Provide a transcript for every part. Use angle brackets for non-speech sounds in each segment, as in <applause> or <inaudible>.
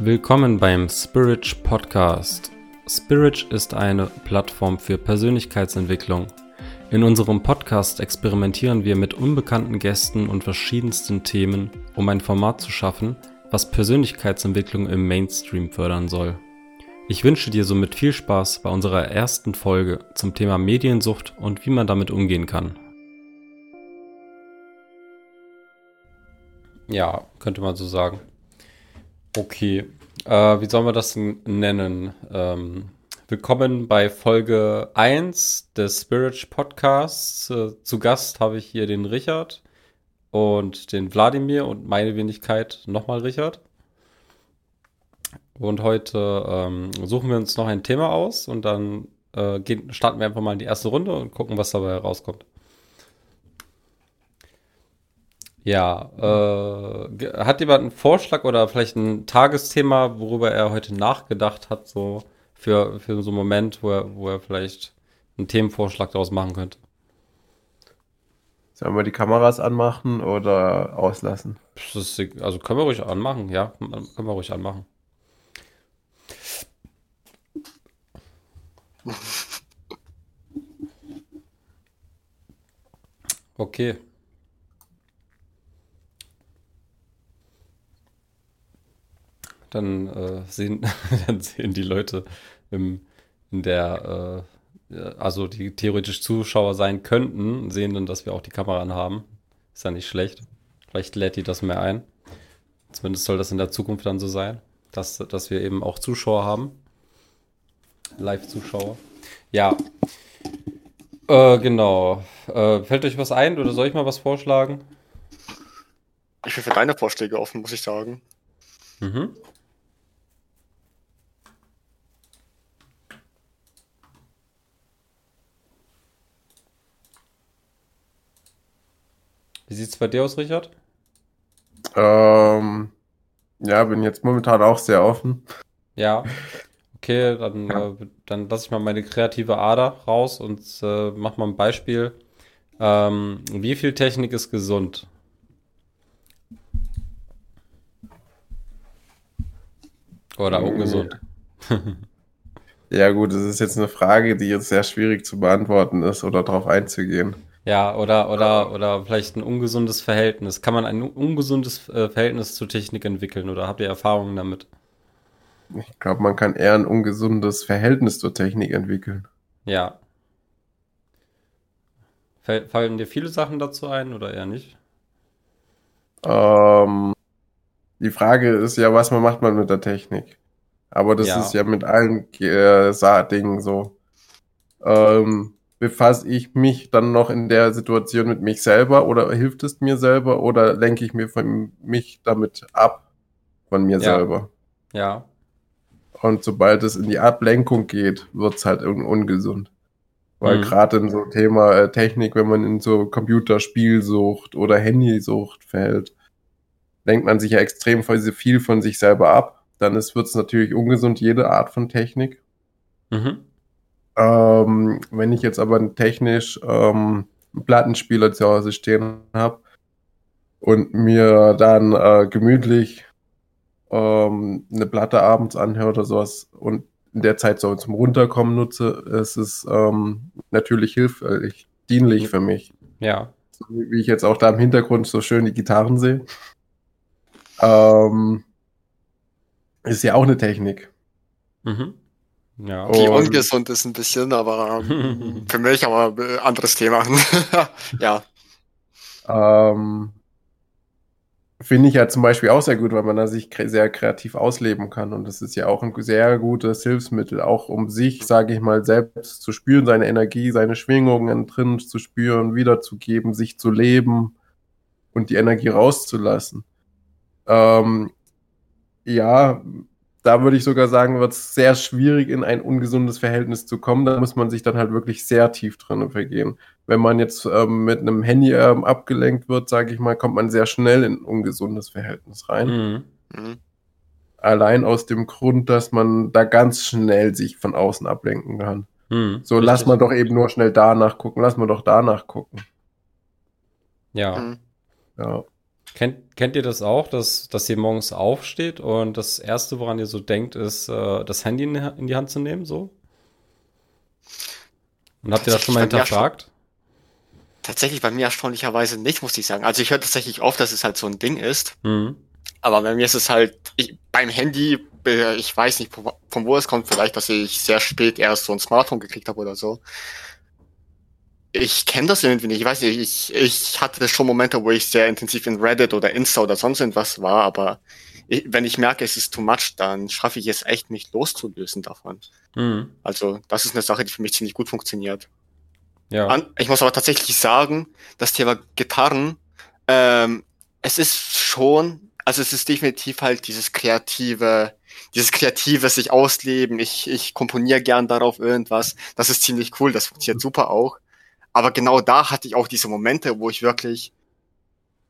Willkommen beim Spirit Podcast. Spirit ist eine Plattform für Persönlichkeitsentwicklung. In unserem Podcast experimentieren wir mit unbekannten Gästen und verschiedensten Themen, um ein Format zu schaffen, was Persönlichkeitsentwicklung im Mainstream fördern soll. Ich wünsche dir somit viel Spaß bei unserer ersten Folge zum Thema Mediensucht und wie man damit umgehen kann. Ja, könnte man so sagen. Okay, äh, wie sollen wir das nennen? Ähm, willkommen bei Folge 1 des Spirit Podcasts. Äh, zu Gast habe ich hier den Richard und den Wladimir und meine Wenigkeit nochmal Richard. Und heute ähm, suchen wir uns noch ein Thema aus und dann äh, gehen, starten wir einfach mal in die erste Runde und gucken, was dabei rauskommt. Ja, äh, hat jemand einen Vorschlag oder vielleicht ein Tagesthema, worüber er heute nachgedacht hat, so für, für so einen Moment, wo er, wo er vielleicht einen Themenvorschlag daraus machen könnte? Sollen wir die Kameras anmachen oder auslassen? Ist, also können wir ruhig anmachen, ja, können wir ruhig anmachen. <laughs> Okay. Dann, äh, sehen, <laughs> dann sehen die Leute im, in der, äh, also die theoretisch Zuschauer sein könnten, sehen dann, dass wir auch die Kamera anhaben. Ist ja nicht schlecht. Vielleicht lädt die das mehr ein. Zumindest soll das in der Zukunft dann so sein, dass, dass wir eben auch Zuschauer haben. Live-Zuschauer. Ja. Äh, genau. Äh, fällt euch was ein oder soll ich mal was vorschlagen? Ich bin für deine Vorschläge offen, muss ich sagen. Mhm. Wie sieht es bei dir aus, Richard? Ähm, ja, bin jetzt momentan auch sehr offen. Ja. Okay, dann, ja. äh, dann lasse ich mal meine kreative Ader raus und äh, mach mal ein Beispiel. Ähm, wie viel Technik ist gesund? Oder ungesund? ja, gut, das ist jetzt eine Frage, die jetzt sehr schwierig zu beantworten ist oder darauf einzugehen. Ja, oder, oder, oder vielleicht ein ungesundes Verhältnis. Kann man ein ungesundes äh, Verhältnis zur Technik entwickeln oder habt ihr Erfahrungen damit? Ich glaube, man kann eher ein ungesundes Verhältnis zur Technik entwickeln. Ja. Fallen dir viele Sachen dazu ein oder eher nicht? Ähm, die Frage ist ja, was man macht man mit der Technik. Aber das ja. ist ja mit allen äh, Dingen so. Ähm, befasse ich mich dann noch in der Situation mit mich selber oder hilft es mir selber oder lenke ich mir von mich damit ab von mir ja. selber? Ja. Und sobald es in die Ablenkung geht, wird es halt un ungesund. Weil mhm. gerade in so Thema äh, Technik, wenn man in so Computerspielsucht oder Handysucht fällt, lenkt man sich ja extrem viel von sich selber ab. Dann wird es natürlich ungesund, jede Art von Technik. Mhm. Ähm, wenn ich jetzt aber technisch ähm, einen Plattenspieler zu Hause stehen habe und mir dann äh, gemütlich ähm, eine Platte abends anhöre oder sowas und in der Zeit so zum Runterkommen nutze, ist es ähm, natürlich hilfreich, dienlich für mich. Ja. So, wie ich jetzt auch da im Hintergrund so schön die Gitarren sehe. Ähm, ist ja auch eine Technik. Mhm. Ja. Die ungesund ist ein bisschen, aber <laughs> für mich aber äh, anderes Thema. <laughs> ja. Ähm, Finde ich ja zum Beispiel auch sehr gut, weil man da sich sehr kreativ ausleben kann. Und das ist ja auch ein sehr gutes Hilfsmittel, auch um sich, sage ich mal, selbst zu spüren, seine Energie, seine Schwingungen drin zu spüren, wiederzugeben, sich zu leben und die Energie rauszulassen. Ähm, ja, da würde ich sogar sagen, wird es sehr schwierig, in ein ungesundes Verhältnis zu kommen. Da muss man sich dann halt wirklich sehr tief drin vergehen. Wenn man jetzt ähm, mit einem Handy ähm, abgelenkt wird, sage ich mal, kommt man sehr schnell in ein ungesundes Verhältnis rein. Mhm. Mhm. Allein aus dem Grund, dass man da ganz schnell sich von außen ablenken kann. Mhm, so, richtig. lass mal doch eben nur schnell danach gucken, lass mal doch danach gucken. Ja. Mhm. Ja. Kennt, kennt ihr das auch, dass, dass ihr morgens aufsteht und das Erste, woran ihr so denkt, ist, äh, das Handy in, in die Hand zu nehmen, so? Und habt ihr das schon mal hinterfragt? Tatsächlich bei mir erstaunlicherweise nicht, muss ich sagen. Also ich höre tatsächlich oft, dass es halt so ein Ding ist. Mhm. Aber bei mir ist es halt, ich, beim Handy, ich weiß nicht, von wo es kommt, vielleicht, dass ich sehr spät erst so ein Smartphone gekriegt habe oder so. Ich kenne das irgendwie nicht. Ich weiß nicht, ich, ich hatte schon Momente, wo ich sehr intensiv in Reddit oder Insta oder sonst irgendwas war, aber ich, wenn ich merke, es ist too much, dann schaffe ich es echt, mich loszulösen davon. Mhm. Also, das ist eine Sache, die für mich ziemlich gut funktioniert. Ja. Ich muss aber tatsächlich sagen, das Thema Gitarren, ähm, es ist schon, also es ist definitiv halt dieses kreative, dieses kreative sich ausleben. Ich, ich komponiere gern darauf irgendwas. Das ist ziemlich cool, das funktioniert super auch. Aber genau da hatte ich auch diese Momente, wo ich wirklich,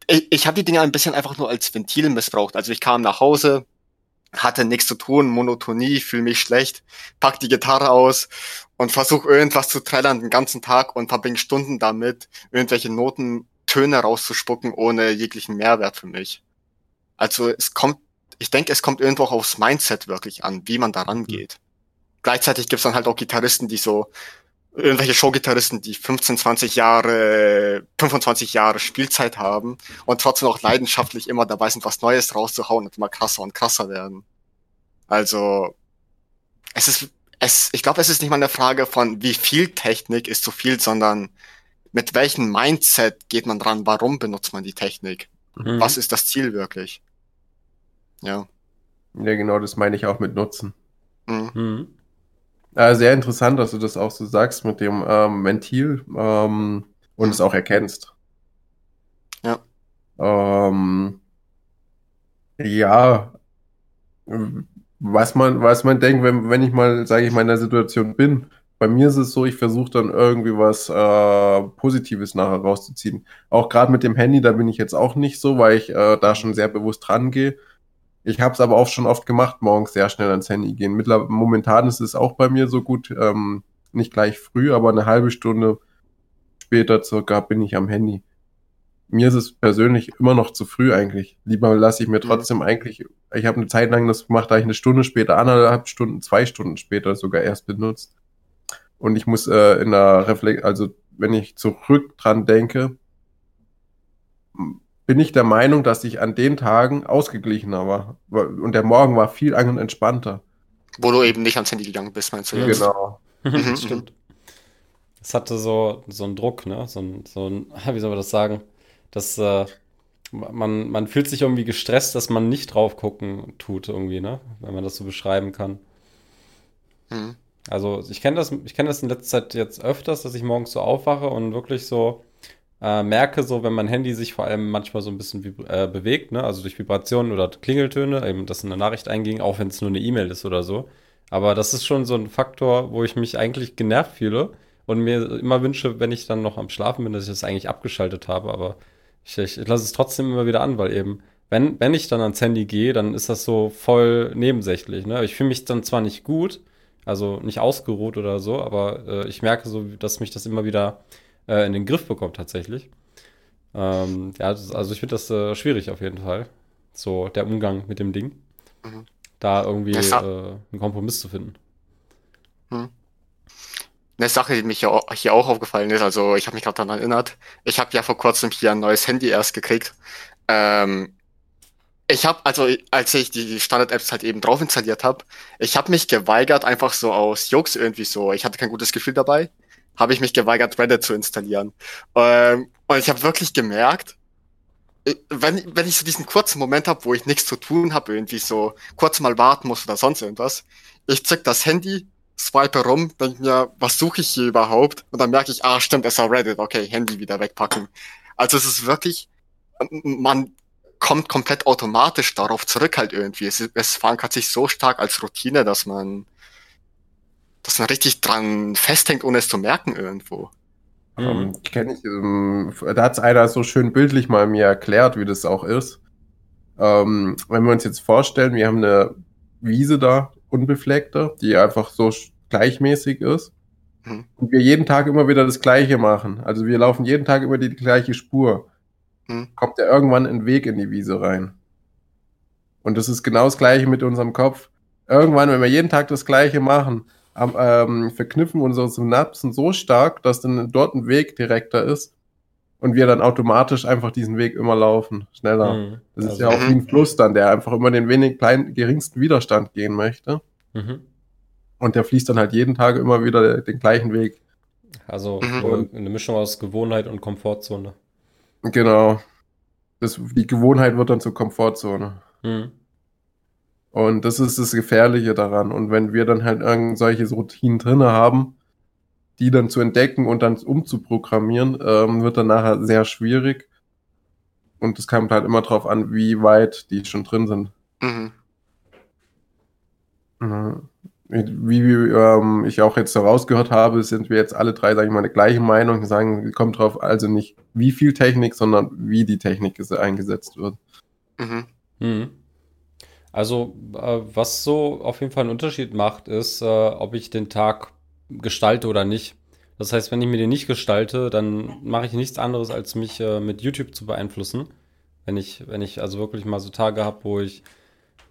ich, ich habe die Dinge ein bisschen einfach nur als Ventil missbraucht. Also ich kam nach Hause, hatte nichts zu tun, Monotonie, fühle mich schlecht, pack die Gitarre aus und versuche irgendwas zu trällern den ganzen Tag und verbringe Stunden damit, irgendwelche Noten, Töne rauszuspucken, ohne jeglichen Mehrwert für mich. Also es kommt, ich denke, es kommt irgendwo auch aufs Mindset wirklich an, wie man daran geht. Mhm. Gleichzeitig gibt's dann halt auch Gitarristen, die so irgendwelche Showgitarristen, die 15, 20 Jahre, 25 Jahre Spielzeit haben und trotzdem auch leidenschaftlich immer dabei sind, was Neues rauszuhauen und immer krasser und krasser werden. Also, es ist, es, ich glaube, es ist nicht mal eine Frage von, wie viel Technik ist zu viel, sondern mit welchem Mindset geht man dran? Warum benutzt man die Technik? Mhm. Was ist das Ziel wirklich? Ja. Ja, genau, das meine ich auch mit Nutzen. Mhm. Mhm. Ja, sehr interessant, dass du das auch so sagst mit dem ähm, Ventil ähm, und es auch erkennst. Ja. Ähm, ja, was man, was man denkt, wenn, wenn ich mal, sage ich mal, in der Situation bin. Bei mir ist es so, ich versuche dann irgendwie was äh, Positives nachher rauszuziehen. Auch gerade mit dem Handy, da bin ich jetzt auch nicht so, weil ich äh, da schon sehr bewusst rangehe. Ich habe es aber auch schon oft gemacht, morgens sehr schnell ans Handy gehen. Mittler momentan ist es auch bei mir so gut, ähm, nicht gleich früh, aber eine halbe Stunde später circa bin ich am Handy. Mir ist es persönlich immer noch zu früh eigentlich. Lieber lasse ich mir mhm. trotzdem eigentlich, ich habe eine Zeit lang das gemacht, da ich eine Stunde später, anderthalb Stunden, zwei Stunden später sogar erst benutzt. Und ich muss äh, in der Reflex, also wenn ich zurück dran denke, bin ich der Meinung, dass ich an den Tagen ausgeglichener war. Und der Morgen war viel entspannter. Wo du eben nicht ans Handy gegangen bist, meinst du jetzt? Genau. Mhm, das stimmt. Es hatte so, so einen Druck, ne? So ein, so ein, <laughs> wie soll man das sagen? Dass äh, man, man fühlt sich irgendwie gestresst, dass man nicht drauf gucken tut, irgendwie, ne? Wenn man das so beschreiben kann. Mhm. Also ich kenne das, ich kenne das in letzter Zeit jetzt öfters, dass ich morgens so aufwache und wirklich so äh, merke, so wenn mein Handy sich vor allem manchmal so ein bisschen äh, bewegt, ne? also durch Vibrationen oder Klingeltöne, eben dass eine Nachricht einging, auch wenn es nur eine E-Mail ist oder so. Aber das ist schon so ein Faktor, wo ich mich eigentlich genervt fühle und mir immer wünsche, wenn ich dann noch am Schlafen bin, dass ich das eigentlich abgeschaltet habe. Aber ich, ich, ich lasse es trotzdem immer wieder an, weil eben, wenn, wenn ich dann ans Handy gehe, dann ist das so voll nebensächlich. Ne? Ich fühle mich dann zwar nicht gut, also nicht ausgeruht oder so, aber äh, ich merke so, dass mich das immer wieder äh, in den Griff bekommt tatsächlich. Ähm, ja, also ich finde das äh, schwierig auf jeden Fall. So der Umgang mit dem Ding. Mhm. Da irgendwie äh, einen Kompromiss zu finden. Mhm. Eine Sache, die mich hier auch aufgefallen ist, also ich habe mich gerade daran erinnert, ich habe ja vor kurzem hier ein neues Handy erst gekriegt. Ähm, ich habe, also als ich die Standard-Apps halt eben drauf installiert habe, ich habe mich geweigert, einfach so aus Jux irgendwie so, ich hatte kein gutes Gefühl dabei, habe ich mich geweigert, Reddit zu installieren. Ähm, und ich habe wirklich gemerkt, äh, wenn, wenn ich so diesen kurzen Moment habe, wo ich nichts zu tun habe, irgendwie so kurz mal warten muss oder sonst irgendwas, ich zück das Handy, swipe rum, denke mir, was suche ich hier überhaupt? Und dann merke ich, ah, stimmt, es war Reddit, okay, Handy wieder wegpacken. Also es ist wirklich, man kommt komplett automatisch darauf zurück halt irgendwie. Es, es verankert sich so stark als Routine, dass man dass man richtig dran festhängt, ohne es zu merken irgendwo. Mhm. Ähm, Kenne ich, ähm, da hat es einer so schön bildlich mal mir erklärt, wie das auch ist. Ähm, wenn wir uns jetzt vorstellen, wir haben eine Wiese da, unbefleckte, die einfach so gleichmäßig ist. Mhm. Und wir jeden Tag immer wieder das Gleiche machen. Also wir laufen jeden Tag über die gleiche Spur. hm. kommt ja irgendwann ein Weg in die Wiese rein. Und das ist genau das Gleiche mit unserem Kopf. Irgendwann, wenn wir jeden Tag das Gleiche machen, ähm, verknüpfen unsere Synapsen so stark, dass dann dort ein Weg direkter ist und wir dann automatisch einfach diesen Weg immer laufen, schneller. Mhm. Das ist also, ja auch wie ein Fluss dann, der einfach immer den wenig kleinen, geringsten Widerstand gehen möchte. Mhm. Und der fließt dann halt jeden Tag immer wieder den gleichen Weg. Also mhm. eine Mischung aus Gewohnheit und Komfortzone. Genau. Das, die Gewohnheit wird dann zur Komfortzone. Mhm. Und das ist das Gefährliche daran. Und wenn wir dann halt irgend solche Routinen drin haben, die dann zu entdecken und dann umzuprogrammieren, ähm, wird dann nachher sehr schwierig. Und es kommt halt immer darauf an, wie weit die schon drin sind. Mhm. Wie, wie ähm, ich auch jetzt herausgehört habe, sind wir jetzt alle drei, sage ich mal, der gleichen Meinung. Sagen, kommt drauf also nicht, wie viel Technik, sondern wie die Technik eingesetzt wird. Mhm. Mhm. Also, äh, was so auf jeden Fall einen Unterschied macht, ist, äh, ob ich den Tag gestalte oder nicht. Das heißt, wenn ich mir den nicht gestalte, dann mache ich nichts anderes, als mich äh, mit YouTube zu beeinflussen. Wenn ich, wenn ich also wirklich mal so Tage habe, wo ich,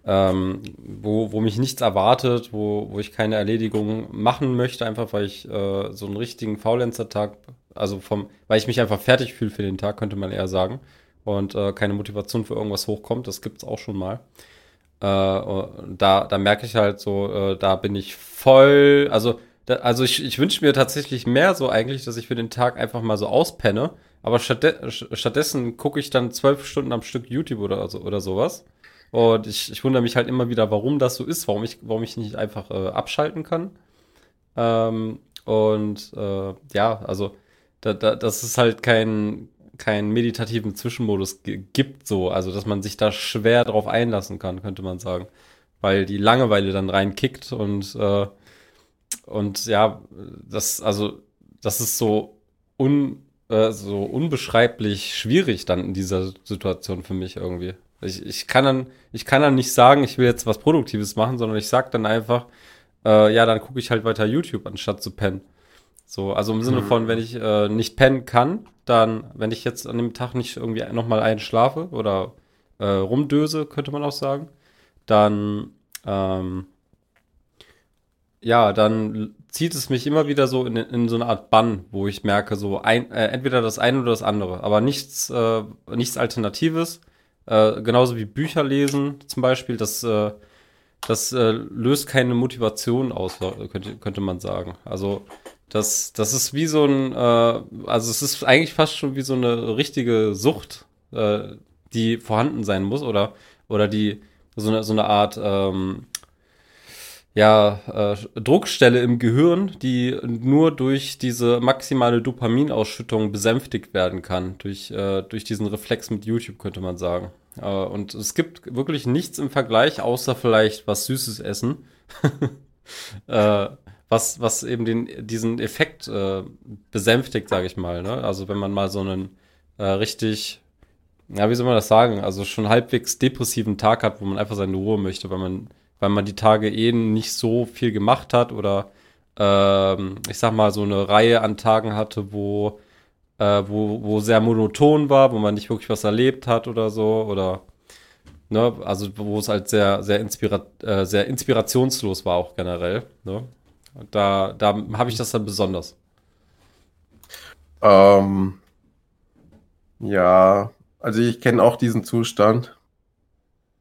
ähm, wo, wo mich nichts erwartet, wo, wo ich keine Erledigung machen möchte, einfach weil ich äh, so einen richtigen Faulenzer-Tag, also vom, weil ich mich einfach fertig fühle für den Tag, könnte man eher sagen. Und äh, keine Motivation für irgendwas hochkommt, das gibt es auch schon mal. Äh, da, da merke ich halt so, äh, da bin ich voll, also, da, also ich, ich wünsche mir tatsächlich mehr so eigentlich, dass ich für den Tag einfach mal so auspenne. Aber stattde stattdessen gucke ich dann zwölf Stunden am Stück YouTube oder, so, oder sowas. Und ich, ich wundere mich halt immer wieder, warum das so ist, warum ich, warum ich nicht einfach äh, abschalten kann. Ähm, und äh, ja, also da, da, das ist halt kein, keinen meditativen Zwischenmodus gibt, so. Also, dass man sich da schwer drauf einlassen kann, könnte man sagen. Weil die Langeweile dann reinkickt und, äh, und ja, das, also, das ist so, un, äh, so unbeschreiblich schwierig dann in dieser Situation für mich irgendwie. Ich, ich, kann dann, ich kann dann nicht sagen, ich will jetzt was Produktives machen, sondern ich sag dann einfach, äh, ja, dann gucke ich halt weiter YouTube, anstatt zu pennen. So, also im Sinne von, wenn ich äh, nicht pennen kann, dann, wenn ich jetzt an dem Tag nicht irgendwie nochmal einschlafe oder äh, rumdöse, könnte man auch sagen, dann, ähm, ja, dann zieht es mich immer wieder so in, in so eine Art Bann, wo ich merke, so ein, äh, entweder das eine oder das andere, aber nichts, äh, nichts Alternatives. Äh, genauso wie Bücher lesen zum Beispiel, das, äh, das äh, löst keine Motivation aus, könnte, könnte man sagen. Also das, das ist wie so ein, äh, also es ist eigentlich fast schon wie so eine richtige Sucht, äh, die vorhanden sein muss oder, oder die so eine, so eine Art ähm, ja, äh, Druckstelle im Gehirn, die nur durch diese maximale Dopaminausschüttung besänftigt werden kann, durch, äh, durch diesen Reflex mit YouTube, könnte man sagen. Äh, und es gibt wirklich nichts im Vergleich, außer vielleicht was Süßes essen. <laughs> äh, was, was eben den, diesen Effekt äh, besänftigt, sage ich mal. Ne? Also wenn man mal so einen äh, richtig, ja, wie soll man das sagen, also schon halbwegs depressiven Tag hat, wo man einfach seine Ruhe möchte, weil man, weil man die Tage eh nicht so viel gemacht hat oder ähm, ich sag mal so eine Reihe an Tagen hatte, wo, äh, wo, wo sehr monoton war, wo man nicht wirklich was erlebt hat oder so oder Ne, also wo es halt sehr, sehr, inspira äh, sehr inspirationslos war auch generell. Ne? Da, da habe ich das dann besonders. Ähm, ja, also ich kenne auch diesen Zustand.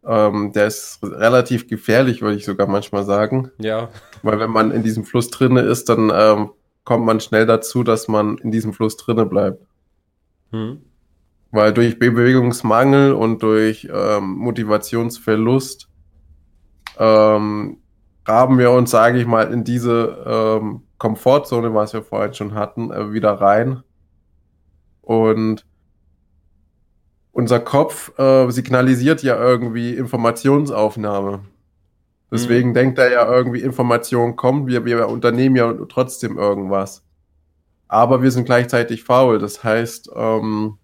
Ähm, der ist relativ gefährlich, würde ich sogar manchmal sagen. Ja. Weil wenn man in diesem Fluss drinne ist, dann ähm, kommt man schnell dazu, dass man in diesem Fluss drinne bleibt. Hm. Weil durch Bewegungsmangel und durch ähm, Motivationsverlust ähm, graben wir uns, sage ich mal, in diese ähm, Komfortzone, was wir vorhin schon hatten, äh, wieder rein. Und unser Kopf äh, signalisiert ja irgendwie Informationsaufnahme. Deswegen mhm. denkt er ja irgendwie, Informationen kommen, wir, wir unternehmen ja trotzdem irgendwas. Aber wir sind gleichzeitig faul. Das heißt, ähm,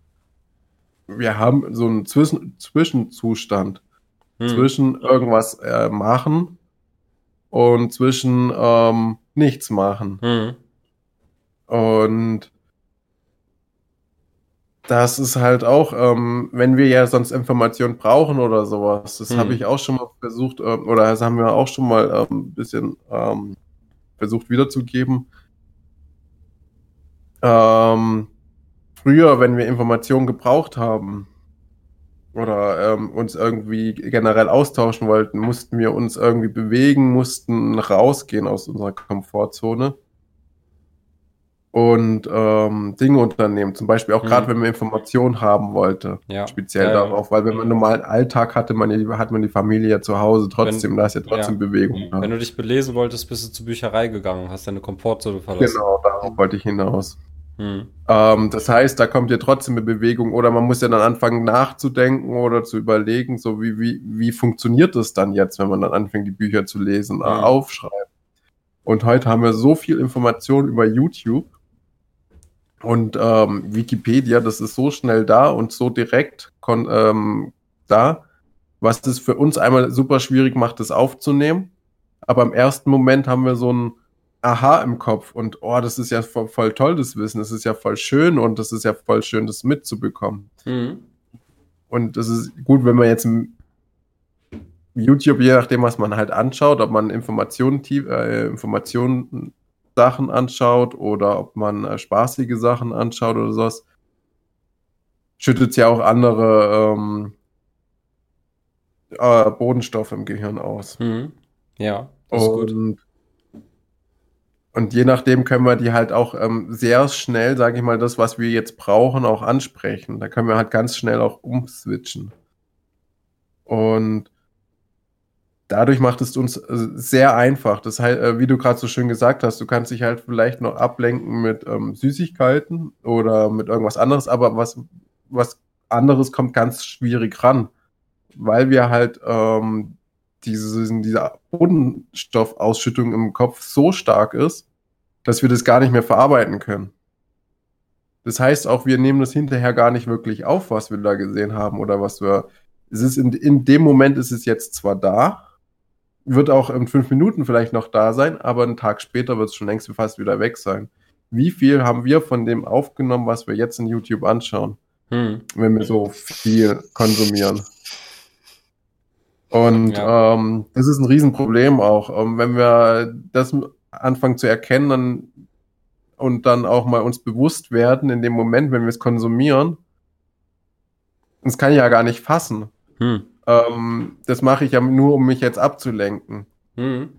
wir haben so einen Zwischen Zwischenzustand mhm. zwischen irgendwas äh, machen und zwischen ähm, nichts machen. Mhm. Und das ist halt auch, ähm, wenn wir ja sonst Informationen brauchen oder sowas, das hm. habe ich auch schon mal versucht, äh, oder das haben wir auch schon mal ein ähm, bisschen ähm, versucht wiederzugeben. Ähm, früher, wenn wir Informationen gebraucht haben oder ähm, uns irgendwie generell austauschen wollten, mussten wir uns irgendwie bewegen, mussten rausgehen aus unserer Komfortzone und ähm, Dinge unternehmen. Zum Beispiel auch gerade, mhm. wenn man Informationen haben wollte. Ja. Speziell ja, darauf, weil wenn man einen normalen Alltag hatte, man, hat man die Familie ja zu Hause trotzdem, da ist ja trotzdem ja. Bewegung. Ja. Wenn du dich belesen wolltest, bist du zur Bücherei gegangen, hast deine Komfortzone verlassen. Genau, darauf wollte ich hinaus. Mhm. Ähm, das heißt, da kommt ja trotzdem eine Bewegung oder man muss ja dann anfangen nachzudenken oder zu überlegen, so wie, wie, wie funktioniert das dann jetzt, wenn man dann anfängt, die Bücher zu lesen, mhm. aufschreiben. Und heute haben wir so viel Information über YouTube und ähm, Wikipedia, das ist so schnell da und so direkt ähm, da, was das für uns einmal super schwierig macht, das aufzunehmen. Aber im ersten Moment haben wir so ein Aha im Kopf und oh, das ist ja voll, voll toll, das Wissen, das ist ja voll schön und das ist ja voll schön, das mitzubekommen. Mhm. Und das ist gut, wenn man jetzt YouTube, je nachdem, was man halt anschaut, ob man Informationen, äh, Informationen Sachen anschaut oder ob man äh, spaßige Sachen anschaut oder sowas, schüttet es ja auch andere ähm, äh, Bodenstoffe im Gehirn aus. Mhm. Ja, das und, ist gut. Und je nachdem können wir die halt auch ähm, sehr schnell, sage ich mal, das, was wir jetzt brauchen, auch ansprechen. Da können wir halt ganz schnell auch umswitchen. Und dadurch macht es uns äh, sehr einfach. Das heißt, äh, wie du gerade so schön gesagt hast, du kannst dich halt vielleicht noch ablenken mit ähm, Süßigkeiten oder mit irgendwas anderes, aber was, was anderes kommt ganz schwierig ran, weil wir halt ähm, diese, diese Bodenstoffausschüttung im Kopf so stark ist, dass wir das gar nicht mehr verarbeiten können. Das heißt auch, wir nehmen das hinterher gar nicht wirklich auf, was wir da gesehen haben oder was wir. Es ist in, in dem Moment ist es jetzt zwar da, wird auch in fünf Minuten vielleicht noch da sein, aber einen Tag später wird es schon längst fast wieder weg sein. Wie viel haben wir von dem aufgenommen, was wir jetzt in YouTube anschauen, hm. wenn wir so viel konsumieren? Und ja. ähm, das ist ein Riesenproblem auch. Ähm, wenn wir das anfangen zu erkennen dann, und dann auch mal uns bewusst werden, in dem Moment, wenn wir es konsumieren, das kann ich ja gar nicht fassen. Hm. Ähm, das mache ich ja nur, um mich jetzt abzulenken. Mhm.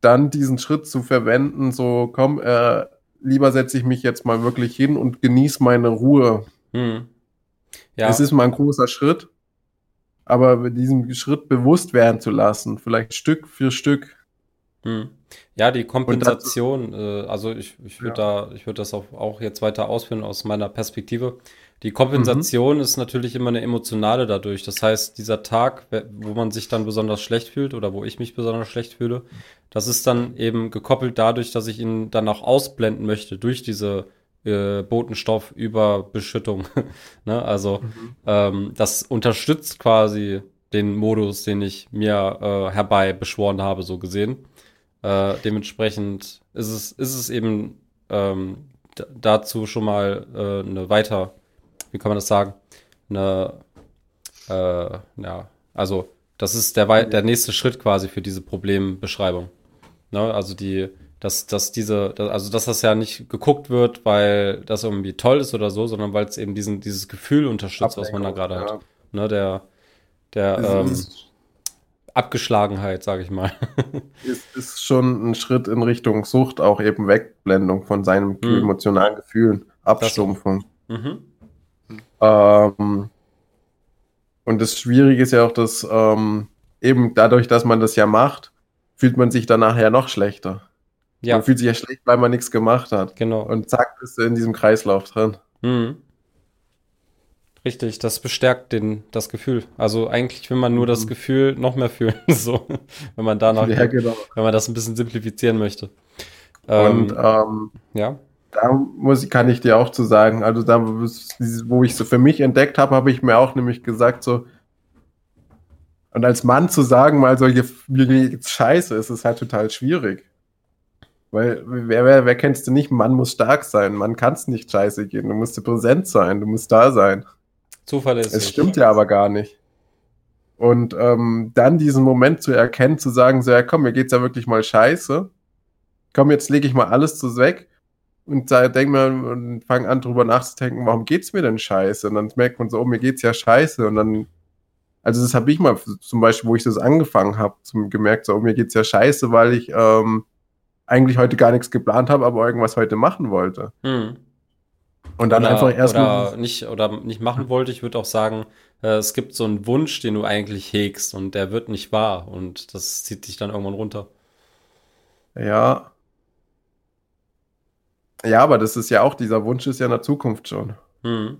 dann diesen Schritt zu verwenden, so komm, äh, lieber setze ich mich jetzt mal wirklich hin und genieße meine Ruhe. Mhm. Ja. Es ist mal ein großer Schritt, aber diesem Schritt bewusst werden zu lassen, vielleicht Stück für Stück. Mhm. Ja, die Kompensation, äh, also ich, ich würde ja. da, ich würde das auch, auch jetzt weiter ausführen aus meiner Perspektive. Die Kompensation mhm. ist natürlich immer eine emotionale dadurch. Das heißt, dieser Tag, wo man sich dann besonders schlecht fühlt oder wo ich mich besonders schlecht fühle, das ist dann eben gekoppelt dadurch, dass ich ihn dann auch ausblenden möchte durch diese äh, Botenstoffüberbeschüttung. <laughs> ne? Also mhm. ähm, das unterstützt quasi den Modus, den ich mir äh, herbei beschworen habe, so gesehen. Äh, dementsprechend ist es, ist es eben ähm, dazu schon mal äh, eine weiter wie kann man das sagen, eine, äh, ja, also das ist der, der nächste Schritt quasi für diese Problembeschreibung. Ne? Also die, dass, dass diese, also dass das ja nicht geguckt wird, weil das irgendwie toll ist oder so, sondern weil es eben diesen, dieses Gefühl unterstützt, was man da gerade ja. hat. Ne? Der, der ähm, Abgeschlagenheit, sage ich mal. <laughs> ist, ist schon ein Schritt in Richtung Sucht, auch eben Wegblendung von seinen mhm. emotionalen Gefühlen, Abstumpfung. Mhm. Ähm, und das Schwierige ist ja auch, dass ähm, eben dadurch, dass man das ja macht, fühlt man sich danach ja noch schlechter. Ja. Man fühlt sich ja schlecht, weil man nichts gemacht hat. Genau. Und zack, bist du in diesem Kreislauf drin. Mhm. Richtig, das bestärkt den, das Gefühl. Also eigentlich will man nur mhm. das Gefühl noch mehr fühlen, <laughs> so, wenn man danach, ja, genau. wenn man das ein bisschen simplifizieren möchte. Und ähm, ähm, ja da muss, kann ich dir auch zu sagen, also da, wo ich so für mich entdeckt habe, habe ich mir auch nämlich gesagt, so, und als Mann zu sagen, mal solche, scheiße, ist es halt total schwierig. Weil wer, wer, wer kennst du nicht? Mann muss stark sein. Man kann es nicht scheiße gehen. Du musst präsent sein. Du musst da sein. Zuverlässig. Es stimmt ja aber gar nicht. Und ähm, dann diesen Moment zu erkennen, zu sagen, so, ja komm, mir geht's ja wirklich mal scheiße. Komm, jetzt lege ich mal alles zu weg und da denk mal und fang an drüber nachzudenken, warum geht's mir denn scheiße? Und dann merkt man so, oh, mir geht's ja scheiße. Und dann, also das habe ich mal zum Beispiel, wo ich das angefangen habe, gemerkt, so, oh, mir geht's ja scheiße, weil ich ähm, eigentlich heute gar nichts geplant habe, aber irgendwas heute machen wollte. Hm. Und dann oder, einfach erstmal. Oder nicht, oder nicht machen wollte, ich würde auch sagen, äh, es gibt so einen Wunsch, den du eigentlich hegst und der wird nicht wahr und das zieht dich dann irgendwann runter. Ja, ja, aber das ist ja auch, dieser Wunsch ist ja in der Zukunft schon. Mhm.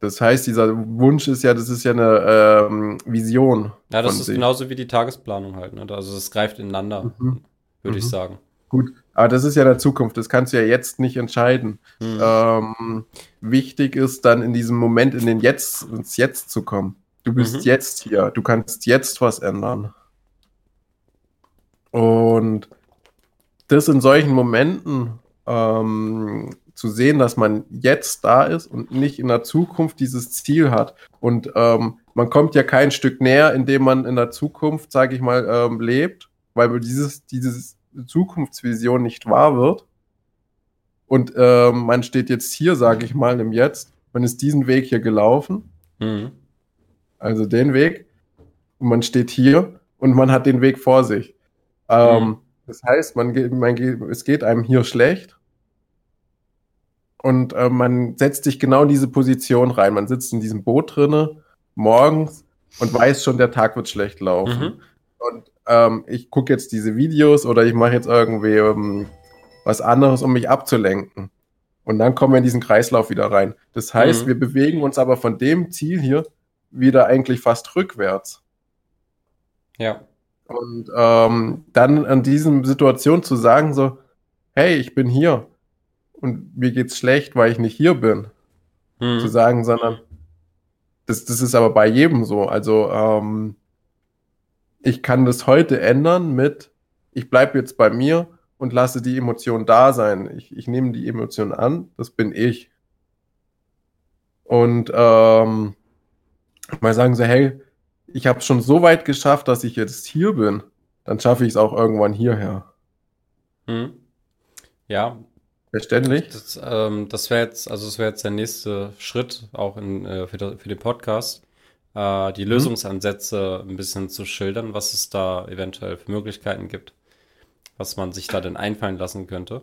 Das heißt, dieser Wunsch ist ja, das ist ja eine ähm, Vision. Ja, das ist sich. genauso wie die Tagesplanung halt. Ne? Also es greift ineinander, mhm. würde mhm. ich sagen. Gut, aber das ist ja der Zukunft, das kannst du ja jetzt nicht entscheiden. Mhm. Ähm, wichtig ist dann in diesem Moment in den Jetzt, ins Jetzt zu kommen. Du bist mhm. jetzt hier, du kannst jetzt was ändern. Und das in solchen Momenten ähm, zu sehen, dass man jetzt da ist und nicht in der Zukunft dieses Ziel hat. Und ähm, man kommt ja kein Stück näher, indem man in der Zukunft, sage ich mal, ähm, lebt, weil dieses, dieses Zukunftsvision nicht wahr wird. Und ähm, man steht jetzt hier, sage ich mal, im Jetzt. Man ist diesen Weg hier gelaufen. Mhm. Also den Weg. Und man steht hier und man hat den Weg vor sich. Ähm, mhm. Das heißt, man, man, es geht einem hier schlecht und äh, man setzt sich genau in diese Position rein. Man sitzt in diesem Boot drinne morgens und weiß schon, der Tag wird schlecht laufen. Mhm. Und ähm, ich gucke jetzt diese Videos oder ich mache jetzt irgendwie ähm, was anderes, um mich abzulenken. Und dann kommen wir in diesen Kreislauf wieder rein. Das heißt, mhm. wir bewegen uns aber von dem Ziel hier wieder eigentlich fast rückwärts. Ja. Und ähm, dann an diesem Situation zu sagen, so, hey, ich bin hier und mir geht's schlecht, weil ich nicht hier bin. Hm. Zu sagen, sondern das, das ist aber bei jedem so. Also ähm, ich kann das heute ändern mit, ich bleibe jetzt bei mir und lasse die Emotion da sein. Ich, ich nehme die Emotion an, das bin ich. Und ähm, mal sagen so, hey, ich habe schon so weit geschafft, dass ich jetzt hier bin, dann schaffe ich es auch irgendwann hierher. Hm. Ja. Verständlich? Das, ähm, das wäre jetzt, also das wäre jetzt der nächste Schritt auch in, äh, für, für, den Podcast, äh, die mhm. Lösungsansätze ein bisschen zu schildern, was es da eventuell für Möglichkeiten gibt, was man sich da denn einfallen lassen könnte.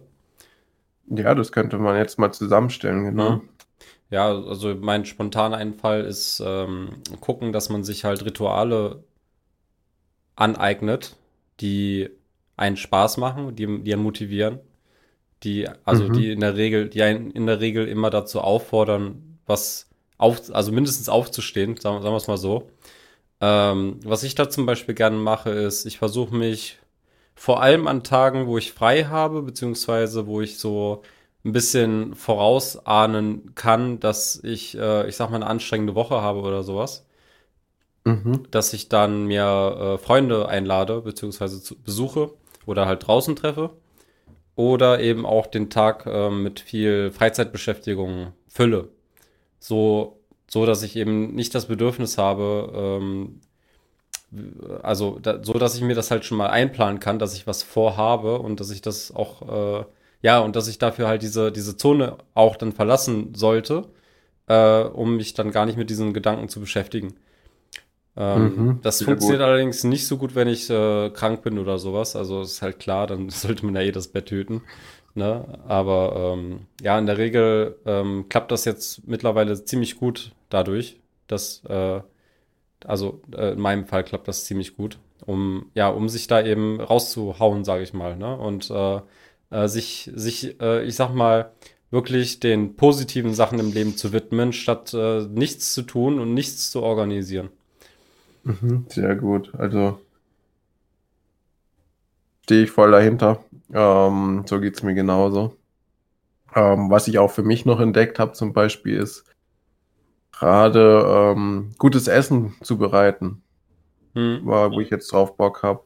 Ja, das könnte man jetzt mal zusammenstellen, genau. Mhm. Ja, also mein spontaner Einfall ist ähm, gucken, dass man sich halt Rituale aneignet, die einen Spaß machen, die, die einen motivieren, die, also mhm. die in der Regel, die einen in der Regel immer dazu auffordern, was auf, also mindestens aufzustehen, sagen, sagen wir es mal so. Ähm, was ich da zum Beispiel gerne mache, ist, ich versuche mich vor allem an Tagen, wo ich frei habe, beziehungsweise wo ich so ein bisschen vorausahnen kann, dass ich, äh, ich sag mal, eine anstrengende Woche habe oder sowas. Mhm. Dass ich dann mir äh, Freunde einlade, beziehungsweise zu, besuche oder halt draußen treffe. Oder eben auch den Tag äh, mit viel Freizeitbeschäftigung fülle. So, so, dass ich eben nicht das Bedürfnis habe, ähm, also da, so, dass ich mir das halt schon mal einplanen kann, dass ich was vorhabe und dass ich das auch äh, ja, und dass ich dafür halt diese, diese Zone auch dann verlassen sollte, äh, um mich dann gar nicht mit diesen Gedanken zu beschäftigen. Ähm, mhm, das funktioniert gut. allerdings nicht so gut, wenn ich äh, krank bin oder sowas. Also ist halt klar, dann <laughs> sollte man ja eh das Bett hüten. Ne? Aber ähm, ja, in der Regel ähm, klappt das jetzt mittlerweile ziemlich gut dadurch, dass, äh, also äh, in meinem Fall klappt das ziemlich gut, um ja, um sich da eben rauszuhauen, sage ich mal. Ne? Und äh, äh, sich, sich äh, ich sag mal, wirklich den positiven Sachen im Leben zu widmen, statt äh, nichts zu tun und nichts zu organisieren. Mhm, sehr gut. Also stehe ich voll dahinter. Ähm, so geht es mir genauso. Ähm, was ich auch für mich noch entdeckt habe, zum Beispiel, ist gerade ähm, gutes Essen zu bereiten. Hm. Wo ich jetzt drauf Bock habe.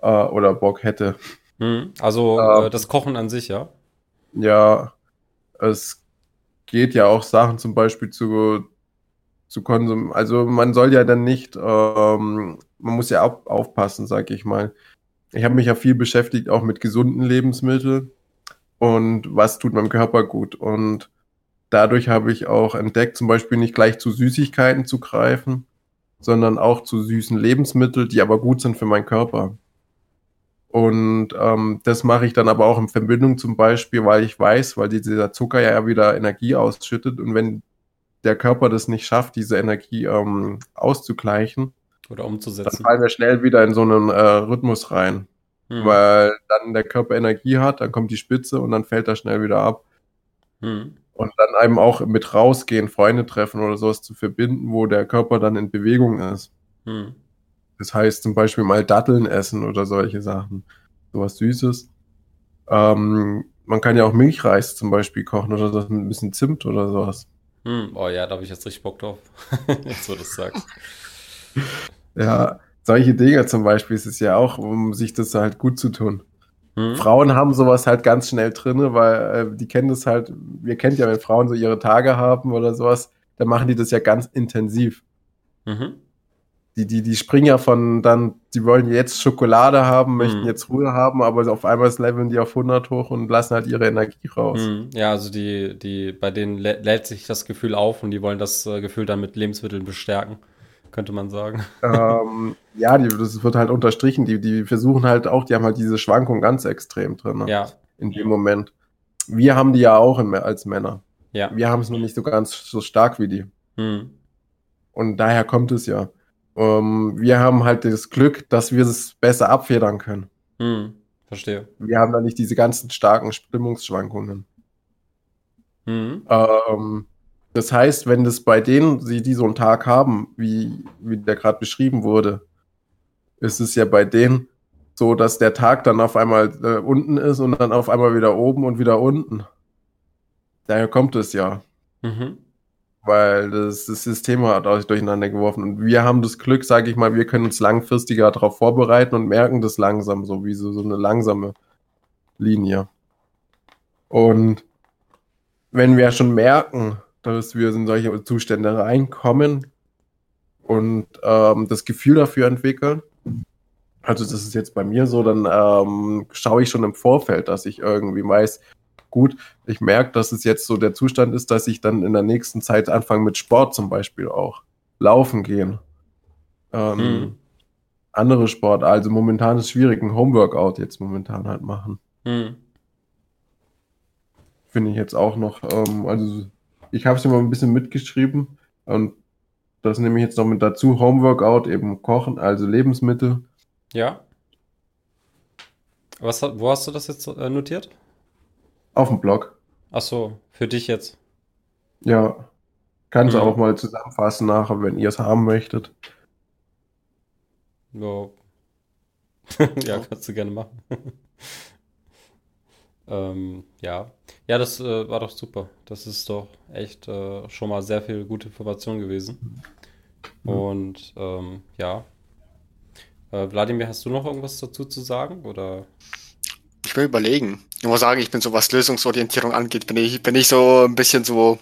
Äh, oder Bock hätte. Mhm. Also ähm, äh, das Kochen an sich, ja? Ja, es geht ja auch Sachen zum Beispiel zu, zu konsumieren. Also man soll ja dann nicht, ähm, man muss ja auf, aufpassen, sag ich mal. Ich habe mich ja viel beschäftigt, auch mit gesunden Lebensmitteln und was tut meinem Körper gut. Und dadurch habe ich auch entdeckt, zum Beispiel nicht gleich zu Süßigkeiten zu greifen, sondern auch zu süßen Lebensmitteln, die aber gut sind für meinen Körper. Und ähm, das mache ich dann aber auch in Verbindung zum Beispiel, weil ich weiß, weil dieser Zucker ja wieder Energie ausschüttet und wenn der Körper das nicht schafft, diese Energie ähm, auszugleichen oder umzusetzen, dann fallen wir schnell wieder in so einen äh, Rhythmus rein. Hm. Weil dann der Körper Energie hat, dann kommt die Spitze und dann fällt er schnell wieder ab. Hm. Und dann einem auch mit rausgehen, Freunde treffen oder sowas zu verbinden, wo der Körper dann in Bewegung ist. Hm. Das heißt zum Beispiel mal Datteln essen oder solche Sachen. Sowas Süßes. Ähm, man kann ja auch Milchreis zum Beispiel kochen oder so mit ein bisschen Zimt oder sowas. Hm, oh ja, da habe ich jetzt richtig Bock drauf. <laughs> jetzt, wo du es sagst. <laughs> ja, solche Dinge zum Beispiel ist es ja auch, um sich das halt gut zu tun. Hm. Frauen haben sowas halt ganz schnell drin, weil äh, die kennen das halt, wir kennen ja, wenn Frauen so ihre Tage haben oder sowas, dann machen die das ja ganz intensiv. Mhm die, die, die springen ja von dann, die wollen jetzt Schokolade haben, möchten mhm. jetzt Ruhe haben, aber auf einmal leveln die auf 100 hoch und lassen halt ihre Energie raus. Mhm. Ja, also die, die, bei denen lä lädt sich das Gefühl auf und die wollen das äh, Gefühl dann mit Lebensmitteln bestärken, könnte man sagen. <laughs> Ähm, ja, die, das wird halt unterstrichen, die, die versuchen halt auch, die haben halt diese Schwankung ganz extrem drin. Ne? Ja. In dem Moment. Wir haben die ja auch in, als Männer. Ja. Wir haben es nur nicht so ganz so stark wie die. Mhm. Und daher kommt es ja. Ähm, wir haben halt das Glück, dass wir es besser abfedern können. Hm, verstehe. Wir haben da nicht diese ganzen starken Stimmungsschwankungen. Hm. Ähm, das heißt, wenn das bei denen, sie die so einen Tag haben, wie, wie der gerade beschrieben wurde, ist es ja bei denen so, dass der Tag dann auf einmal äh, unten ist und dann auf einmal wieder oben und wieder unten. Daher kommt es ja. Mhm weil das, das System hat euch durcheinander geworfen. Und wir haben das Glück, sage ich mal, wir können uns langfristiger darauf vorbereiten und merken das langsam, so wie so, so eine langsame Linie. Und wenn wir schon merken, dass wir in solche Zustände reinkommen und ähm, das Gefühl dafür entwickeln, also das ist jetzt bei mir so, dann ähm, schaue ich schon im Vorfeld, dass ich irgendwie weiß, gut, ich merke, dass es jetzt so der Zustand ist, dass ich dann in der nächsten Zeit anfange mit Sport zum Beispiel auch. Laufen gehen. Ähm, hm. Andere Sport, also momentan ist schwierig, ein Homeworkout jetzt momentan halt machen. Hm. Finde ich jetzt auch noch, ähm, also ich habe es mal ein bisschen mitgeschrieben und das nehme ich jetzt noch mit dazu. Homeworkout, eben Kochen, also Lebensmittel. Ja. Was, wo hast du das jetzt äh, notiert? Auf dem Blog. Ach so, für dich jetzt. Ja. Kannst du mhm. auch mal zusammenfassen nachher, wenn ihr es haben möchtet. <laughs> Ja. ja, kannst du gerne machen. <laughs> ähm, ja. Ja, das äh, war doch super. Das ist doch echt äh, schon mal sehr viel gute Information gewesen. Mhm. Und ähm, ja. Äh, Wladimir, hast du noch irgendwas dazu zu sagen? Oder? Ich will überlegen. Ich muss sagen, ich bin so, was Lösungsorientierung angeht, bin ich, bin ich so ein bisschen so,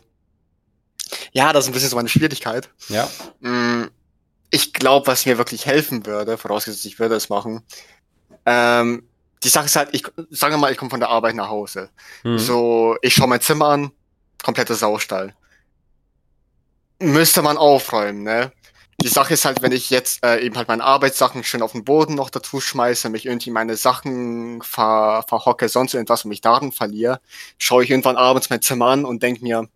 ja, das ist ein bisschen so meine Schwierigkeit. Ja. Mm, ich glaube, was mir wirklich helfen würde, vorausgesetzt, ich würde es machen, ähm, die Sache ist halt, ich sage mal, ich komme von der Arbeit nach Hause. Mhm. So, ich schaue mein Zimmer an, kompletter Saustall. Müsste man aufräumen, ne? Die Sache ist halt, wenn ich jetzt äh, eben halt meine Arbeitssachen schön auf den Boden noch dazu schmeiße, mich irgendwie meine Sachen ver verhocke, sonst irgendwas und mich darin verliere, schaue ich irgendwann abends mein Zimmer an und denke mir,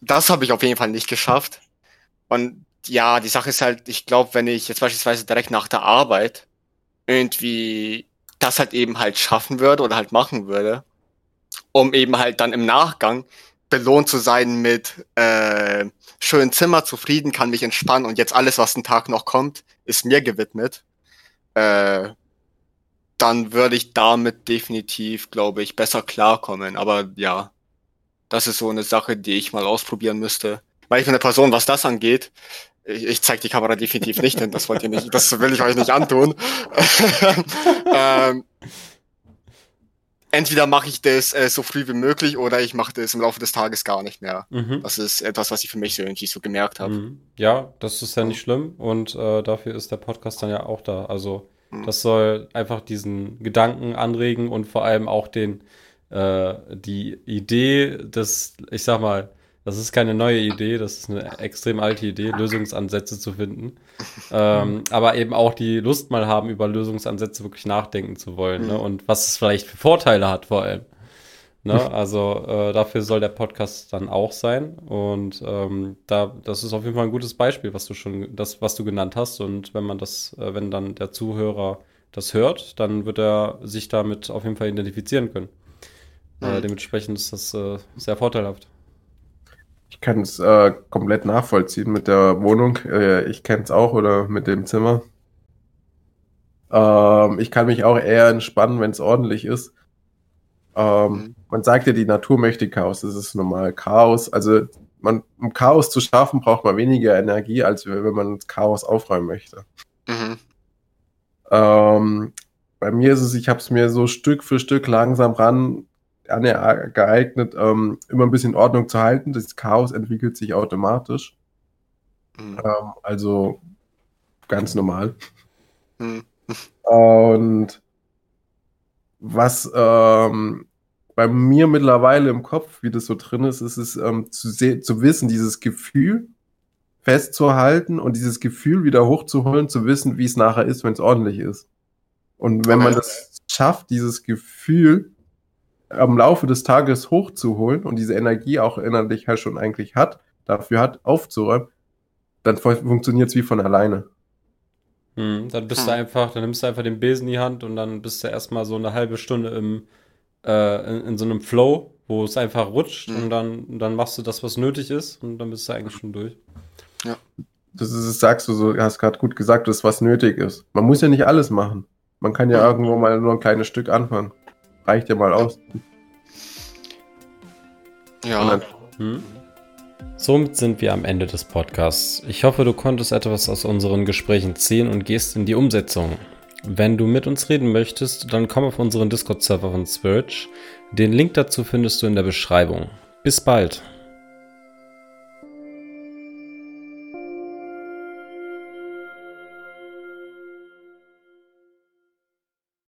das habe ich auf jeden Fall nicht geschafft. Und ja, die Sache ist halt, ich glaube, wenn ich jetzt beispielsweise direkt nach der Arbeit irgendwie das halt eben halt schaffen würde oder halt machen würde, um eben halt dann im Nachgang belohnt zu sein mit äh, schönen Zimmer, zufrieden, kann mich entspannen und jetzt alles, was den Tag noch kommt, ist mir gewidmet, äh, dann würde ich damit definitiv, glaube ich, besser klarkommen. Aber ja, das ist so eine Sache, die ich mal ausprobieren müsste. Weil ich bin eine Person, was das angeht, ich, ich zeige die Kamera definitiv nicht hin, das wollt ihr nicht, das will ich euch nicht antun. <laughs> ähm, entweder mache ich das äh, so früh wie möglich oder ich mache das im Laufe des Tages gar nicht mehr. Mhm. Das ist etwas, was ich für mich so irgendwie so gemerkt habe. Mhm. Ja, das ist ja nicht schlimm und äh, dafür ist der Podcast dann ja auch da. Also mhm. das soll einfach diesen Gedanken anregen und vor allem auch den äh, die Idee des, ich sag mal, das ist keine neue Idee, das ist eine extrem alte Idee, Lösungsansätze zu finden. Ähm, aber eben auch die Lust mal haben, über Lösungsansätze wirklich nachdenken zu wollen ne? Und was es vielleicht für Vorteile hat vor allem. Ne? <laughs> Also äh, dafür soll der Podcast dann auch sein. Und ähm, da, das ist auf jeden Fall ein gutes Beispiel, was du schon, das, was du genannt hast. Und wenn man das, äh, wenn dann der Zuhörer das hört, dann wird er sich damit auf jeden Fall identifizieren können. Äh, mhm. Äh, dementsprechend ist das äh, sehr vorteilhaft. Ich kann es äh, komplett nachvollziehen mit der Wohnung. Äh, ich kenne es auch oder mit dem Zimmer. Ähm, ich kann mich auch eher entspannen, wenn es ordentlich ist. Ähm, mhm. Man sagt ja, die Natur möchte Chaos. Das ist normal. Chaos, also man, um Chaos zu schaffen, braucht man weniger Energie, als wenn man Chaos aufräumen möchte. Mhm. Ähm, bei mir ist es, ich habe es mir so Stück für Stück langsam ran geeignet, ähm, immer ein bisschen Ordnung zu halten. Das Chaos entwickelt sich automatisch. Mhm. Ähm, also ganz normal. Mhm. Und was ähm, bei mir mittlerweile im Kopf, wie das so drin ist, ist es ähm, zu, zu wissen, dieses Gefühl festzuhalten und dieses Gefühl wieder hochzuholen, zu wissen, wie es nachher ist, wenn es ordentlich ist. Und wenn okay. man das schafft, dieses Gefühl am Laufe des Tages hochzuholen und diese Energie auch innerlich halt schon eigentlich hat, dafür hat, aufzuräumen, dann funktioniert es wie von alleine. Hm, dann bist hm. du einfach, dann nimmst du einfach den Besen in die Hand und dann bist du erstmal so eine halbe Stunde im, äh, in, in, so einem Flow, wo es einfach rutscht hm. und dann, dann machst du das, was nötig ist und dann bist du eigentlich schon durch. Ja. Das ist, das sagst du so, hast gerade gut gesagt, das was nötig ist. Man muss ja nicht alles machen. Man kann ja irgendwo mal nur ein kleines Stück anfangen. Reicht ja mal aus. Ja. Hm? Somit sind wir am Ende des Podcasts. Ich hoffe, du konntest etwas aus unseren Gesprächen ziehen und gehst in die Umsetzung. Wenn du mit uns reden möchtest, dann komm auf unseren Discord-Server von Switch. Den Link dazu findest du in der Beschreibung. Bis bald.